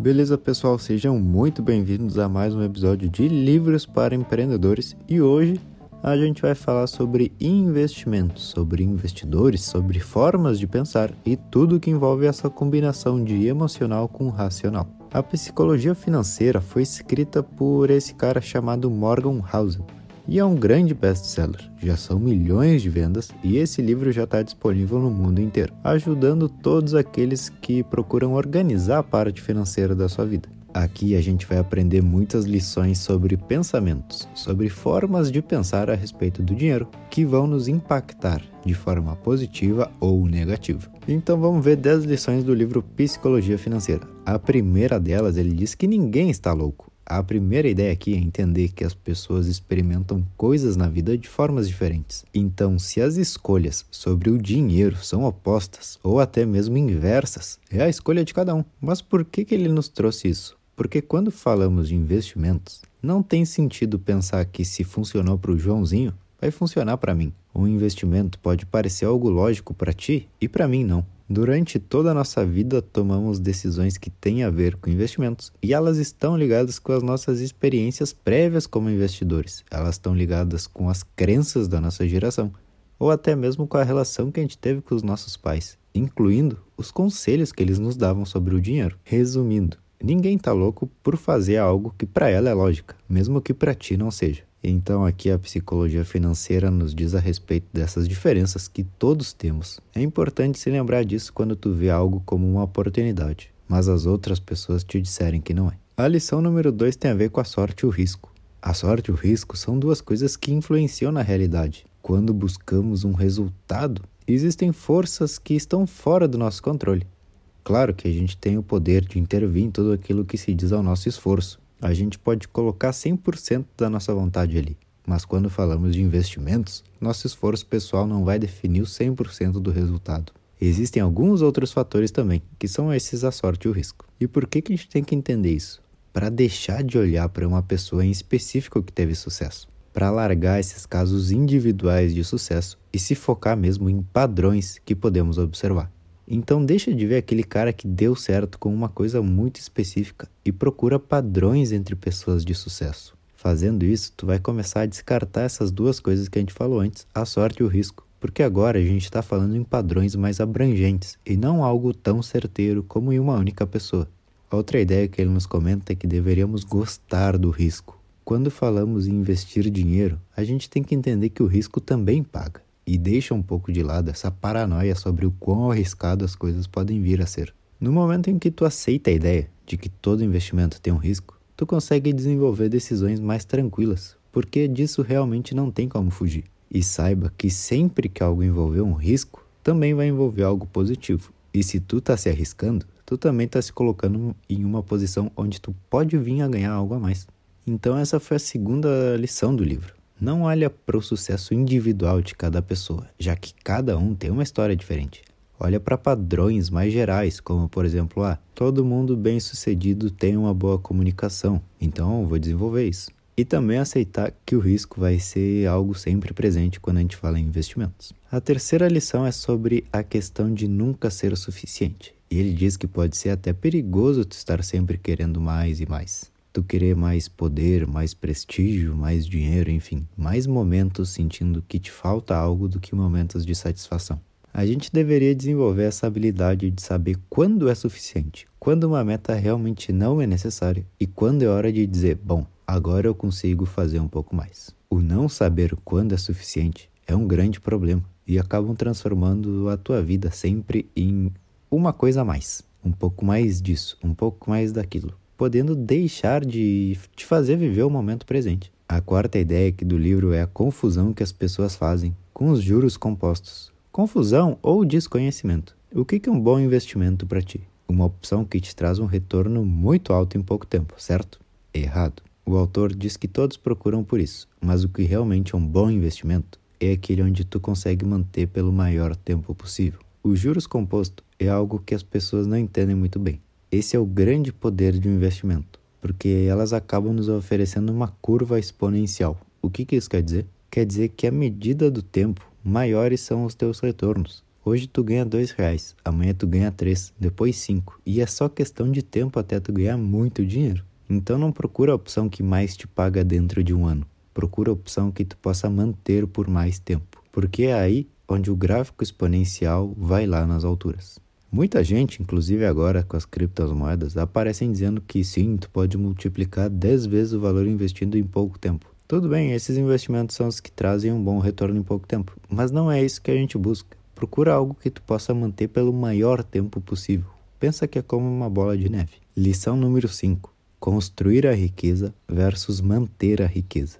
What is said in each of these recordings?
Beleza, pessoal? Sejam muito bem-vindos a mais um episódio de Livros para Empreendedores e hoje a gente vai falar sobre investimentos, sobre investidores, sobre formas de pensar e tudo que envolve essa combinação de emocional com racional. A psicologia financeira foi escrita por esse cara chamado Morgan Housel e é um grande best-seller. Já são milhões de vendas e esse livro já está disponível no mundo inteiro, ajudando todos aqueles que procuram organizar a parte financeira da sua vida. Aqui a gente vai aprender muitas lições sobre pensamentos, sobre formas de pensar a respeito do dinheiro que vão nos impactar de forma positiva ou negativa. Então vamos ver 10 lições do livro Psicologia Financeira. A primeira delas, ele diz que ninguém está louco. A primeira ideia aqui é entender que as pessoas experimentam coisas na vida de formas diferentes. Então, se as escolhas sobre o dinheiro são opostas ou até mesmo inversas, é a escolha de cada um. Mas por que, que ele nos trouxe isso? Porque quando falamos de investimentos, não tem sentido pensar que se funcionou para o Joãozinho, vai funcionar para mim. Um investimento pode parecer algo lógico para ti e para mim não. Durante toda a nossa vida, tomamos decisões que têm a ver com investimentos e elas estão ligadas com as nossas experiências prévias como investidores. Elas estão ligadas com as crenças da nossa geração ou até mesmo com a relação que a gente teve com os nossos pais, incluindo os conselhos que eles nos davam sobre o dinheiro. Resumindo, ninguém está louco por fazer algo que para ela é lógica, mesmo que para ti não seja. Então, aqui a psicologia financeira nos diz a respeito dessas diferenças que todos temos. É importante se lembrar disso quando tu vê algo como uma oportunidade, mas as outras pessoas te disserem que não é. A lição número 2 tem a ver com a sorte e o risco. A sorte e o risco são duas coisas que influenciam na realidade. Quando buscamos um resultado, existem forças que estão fora do nosso controle. Claro que a gente tem o poder de intervir em tudo aquilo que se diz ao nosso esforço, a gente pode colocar 100% da nossa vontade ali. Mas quando falamos de investimentos, nosso esforço pessoal não vai definir o 100% do resultado. Existem alguns outros fatores também, que são esses a sorte e o risco. E por que, que a gente tem que entender isso? Para deixar de olhar para uma pessoa em específico que teve sucesso. Para largar esses casos individuais de sucesso e se focar mesmo em padrões que podemos observar. Então deixa de ver aquele cara que deu certo com uma coisa muito específica e procura padrões entre pessoas de sucesso. Fazendo isso, tu vai começar a descartar essas duas coisas que a gente falou antes, a sorte e o risco, porque agora a gente está falando em padrões mais abrangentes e não algo tão certeiro como em uma única pessoa. Outra ideia que ele nos comenta é que deveríamos gostar do risco. Quando falamos em investir dinheiro, a gente tem que entender que o risco também paga e deixa um pouco de lado essa paranoia sobre o quão arriscado as coisas podem vir a ser. No momento em que tu aceita a ideia de que todo investimento tem um risco, tu consegue desenvolver decisões mais tranquilas, porque disso realmente não tem como fugir. E saiba que sempre que algo envolver um risco, também vai envolver algo positivo. E se tu tá se arriscando, tu também tá se colocando em uma posição onde tu pode vir a ganhar algo a mais. Então essa foi a segunda lição do livro. Não olha para o sucesso individual de cada pessoa, já que cada um tem uma história diferente. Olha para padrões mais gerais, como por exemplo, ah, todo mundo bem-sucedido tem uma boa comunicação, então vou desenvolver isso. E também aceitar que o risco vai ser algo sempre presente quando a gente fala em investimentos. A terceira lição é sobre a questão de nunca ser o suficiente. E ele diz que pode ser até perigoso tu estar sempre querendo mais e mais tu querer mais poder, mais prestígio, mais dinheiro, enfim, mais momentos sentindo que te falta algo do que momentos de satisfação. A gente deveria desenvolver essa habilidade de saber quando é suficiente, quando uma meta realmente não é necessária e quando é hora de dizer, bom, agora eu consigo fazer um pouco mais. O não saber quando é suficiente é um grande problema e acabam transformando a tua vida sempre em uma coisa a mais, um pouco mais disso, um pouco mais daquilo podendo deixar de te fazer viver o momento presente. A quarta ideia do livro é a confusão que as pessoas fazem com os juros compostos. Confusão ou desconhecimento. O que é um bom investimento para ti? Uma opção que te traz um retorno muito alto em pouco tempo, certo? Errado. O autor diz que todos procuram por isso, mas o que realmente é um bom investimento é aquele onde tu consegue manter pelo maior tempo possível. O juros composto é algo que as pessoas não entendem muito bem. Esse é o grande poder de um investimento, porque elas acabam nos oferecendo uma curva exponencial. O que, que isso quer dizer? Quer dizer que à medida do tempo, maiores são os teus retornos. Hoje tu ganha dois reais, amanhã tu ganha três, depois cinco. E é só questão de tempo até tu ganhar muito dinheiro. Então não procura a opção que mais te paga dentro de um ano. Procura a opção que tu possa manter por mais tempo. Porque é aí onde o gráfico exponencial vai lá nas alturas. Muita gente, inclusive agora com as criptomoedas, aparecem dizendo que sim, tu pode multiplicar 10 vezes o valor investido em pouco tempo. Tudo bem, esses investimentos são os que trazem um bom retorno em pouco tempo, mas não é isso que a gente busca. Procura algo que tu possa manter pelo maior tempo possível. Pensa que é como uma bola de neve. Lição número 5: Construir a riqueza versus manter a riqueza.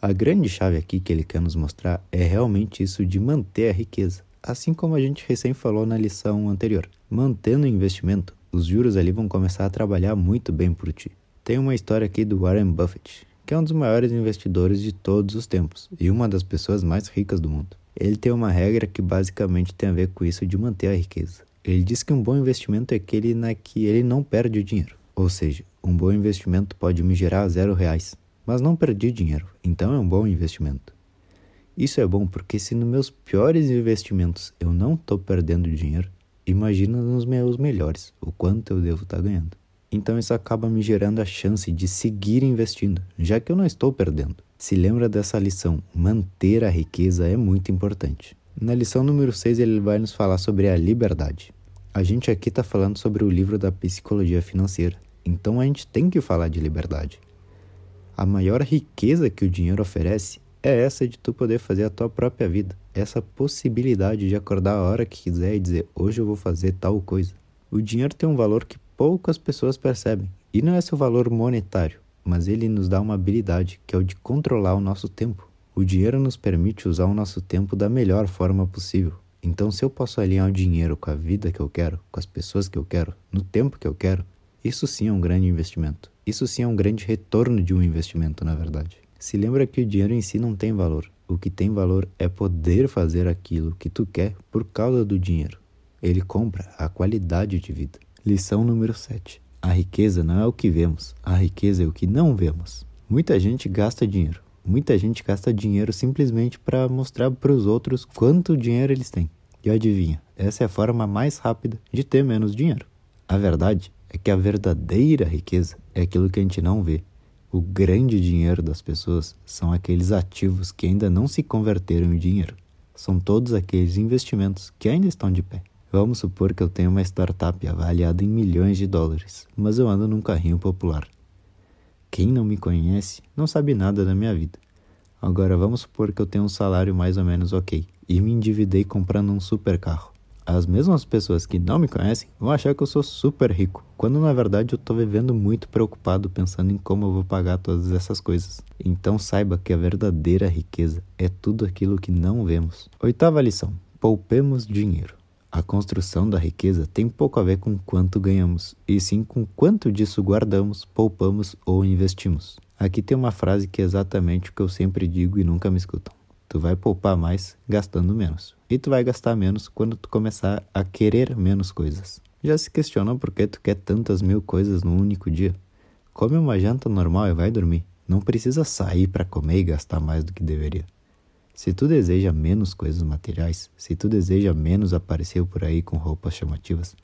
A grande chave aqui que ele quer nos mostrar é realmente isso de manter a riqueza assim como a gente recém falou na lição anterior. Mantendo o investimento, os juros ali vão começar a trabalhar muito bem por ti. Tem uma história aqui do Warren Buffett, que é um dos maiores investidores de todos os tempos e uma das pessoas mais ricas do mundo. Ele tem uma regra que basicamente tem a ver com isso de manter a riqueza. Ele diz que um bom investimento é aquele na que ele não perde o dinheiro. Ou seja, um bom investimento pode me gerar zero reais, mas não perdi dinheiro, então é um bom investimento. Isso é bom porque se nos meus piores investimentos eu não estou perdendo dinheiro, imagina nos meus melhores o quanto eu devo estar tá ganhando. Então isso acaba me gerando a chance de seguir investindo, já que eu não estou perdendo. Se lembra dessa lição, manter a riqueza é muito importante. Na lição número 6 ele vai nos falar sobre a liberdade. A gente aqui está falando sobre o livro da psicologia financeira, então a gente tem que falar de liberdade. A maior riqueza que o dinheiro oferece é essa de tu poder fazer a tua própria vida. Essa possibilidade de acordar a hora que quiser e dizer hoje eu vou fazer tal coisa. O dinheiro tem um valor que poucas pessoas percebem. E não é seu valor monetário, mas ele nos dá uma habilidade que é o de controlar o nosso tempo. O dinheiro nos permite usar o nosso tempo da melhor forma possível. Então, se eu posso alinhar o dinheiro com a vida que eu quero, com as pessoas que eu quero, no tempo que eu quero, isso sim é um grande investimento. Isso sim é um grande retorno de um investimento, na verdade. Se lembra que o dinheiro em si não tem valor. O que tem valor é poder fazer aquilo que tu quer por causa do dinheiro. Ele compra a qualidade de vida. Lição número 7. A riqueza não é o que vemos, a riqueza é o que não vemos. Muita gente gasta dinheiro. Muita gente gasta dinheiro simplesmente para mostrar para os outros quanto dinheiro eles têm. E adivinha, essa é a forma mais rápida de ter menos dinheiro. A verdade é que a verdadeira riqueza é aquilo que a gente não vê, o grande dinheiro das pessoas são aqueles ativos que ainda não se converteram em dinheiro. São todos aqueles investimentos que ainda estão de pé. Vamos supor que eu tenho uma startup avaliada em milhões de dólares, mas eu ando num carrinho popular. Quem não me conhece não sabe nada da minha vida. Agora vamos supor que eu tenho um salário mais ou menos ok e me endividei comprando um super carro. As mesmas pessoas que não me conhecem vão achar que eu sou super rico, quando na verdade eu estou vivendo muito preocupado pensando em como eu vou pagar todas essas coisas. Então saiba que a verdadeira riqueza é tudo aquilo que não vemos. Oitava lição: poupemos dinheiro. A construção da riqueza tem pouco a ver com quanto ganhamos, e sim com quanto disso guardamos, poupamos ou investimos. Aqui tem uma frase que é exatamente o que eu sempre digo e nunca me escutam. Tu vai poupar mais gastando menos. E tu vai gastar menos quando tu começar a querer menos coisas. Já se questiona por que tu quer tantas mil coisas num único dia? Come uma janta normal e vai dormir. Não precisa sair para comer e gastar mais do que deveria. Se tu deseja menos coisas materiais, se tu deseja menos aparecer por aí com roupas chamativas,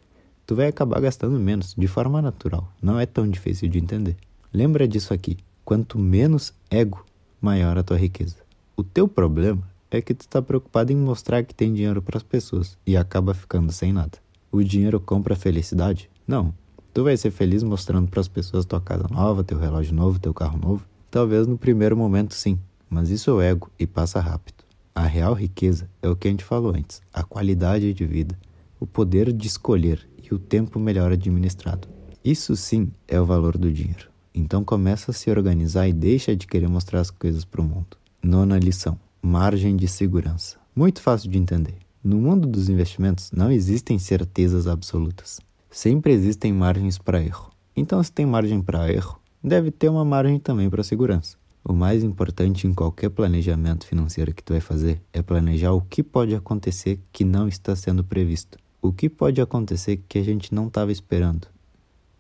tu vai acabar gastando menos, de forma natural. Não é tão difícil de entender. Lembra disso aqui: quanto menos ego, maior a tua riqueza. O teu problema é que tu está preocupado em mostrar que tem dinheiro para as pessoas e acaba ficando sem nada. O dinheiro compra felicidade? Não. Tu vai ser feliz mostrando para as pessoas tua casa nova, teu relógio novo, teu carro novo? Talvez no primeiro momento sim, mas isso é ego e passa rápido. A real riqueza é o que a gente falou antes: a qualidade de vida, o poder de escolher e o tempo melhor administrado. Isso sim é o valor do dinheiro. Então começa a se organizar e deixa de querer mostrar as coisas para o mundo. Nona lição: margem de segurança. Muito fácil de entender. No mundo dos investimentos não existem certezas absolutas. Sempre existem margens para erro. Então, se tem margem para erro, deve ter uma margem também para segurança. O mais importante em qualquer planejamento financeiro que tu vai fazer é planejar o que pode acontecer que não está sendo previsto. O que pode acontecer que a gente não estava esperando,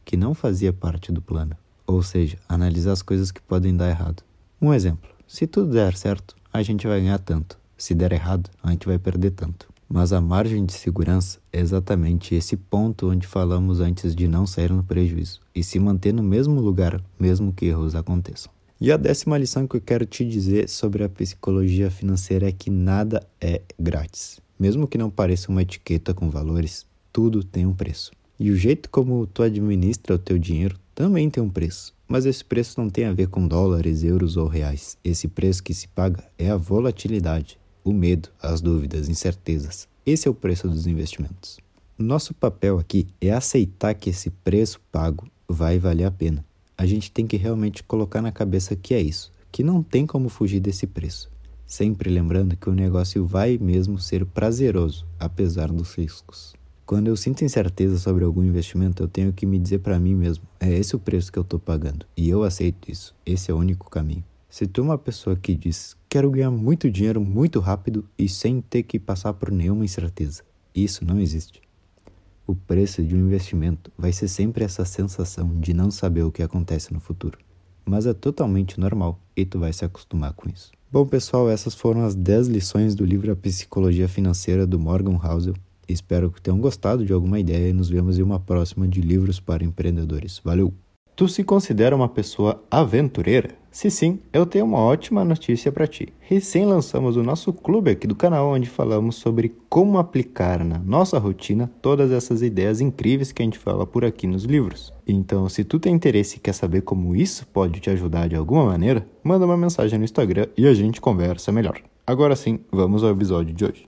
que não fazia parte do plano. Ou seja, analisar as coisas que podem dar errado. Um exemplo: se tudo der certo, a gente vai ganhar tanto. Se der errado, a gente vai perder tanto. Mas a margem de segurança é exatamente esse ponto onde falamos antes de não sair no prejuízo e se manter no mesmo lugar, mesmo que erros aconteçam. E a décima lição que eu quero te dizer sobre a psicologia financeira é que nada é grátis. Mesmo que não pareça uma etiqueta com valores, tudo tem um preço. E o jeito como tu administra o teu dinheiro também tem um preço. Mas esse preço não tem a ver com dólares, euros ou reais. Esse preço que se paga é a volatilidade, o medo, as dúvidas, incertezas. Esse é o preço dos investimentos. Nosso papel aqui é aceitar que esse preço pago vai valer a pena a gente tem que realmente colocar na cabeça que é isso, que não tem como fugir desse preço. Sempre lembrando que o negócio vai mesmo ser prazeroso, apesar dos riscos. Quando eu sinto incerteza sobre algum investimento, eu tenho que me dizer para mim mesmo: é esse o preço que eu estou pagando, e eu aceito isso. Esse é o único caminho. Se tu é uma pessoa que diz: quero ganhar muito dinheiro muito rápido e sem ter que passar por nenhuma incerteza, isso não existe. O preço de um investimento vai ser sempre essa sensação de não saber o que acontece no futuro. Mas é totalmente normal e tu vai se acostumar com isso. Bom, pessoal, essas foram as 10 lições do livro A Psicologia Financeira do Morgan Housel. Espero que tenham gostado de alguma ideia e nos vemos em uma próxima de Livros para Empreendedores. Valeu! Tu se considera uma pessoa aventureira? Se sim, eu tenho uma ótima notícia para ti. Recém lançamos o nosso clube aqui do canal, onde falamos sobre como aplicar na nossa rotina todas essas ideias incríveis que a gente fala por aqui nos livros. Então, se tu tem interesse e quer saber como isso pode te ajudar de alguma maneira, manda uma mensagem no Instagram e a gente conversa melhor. Agora sim, vamos ao episódio de hoje.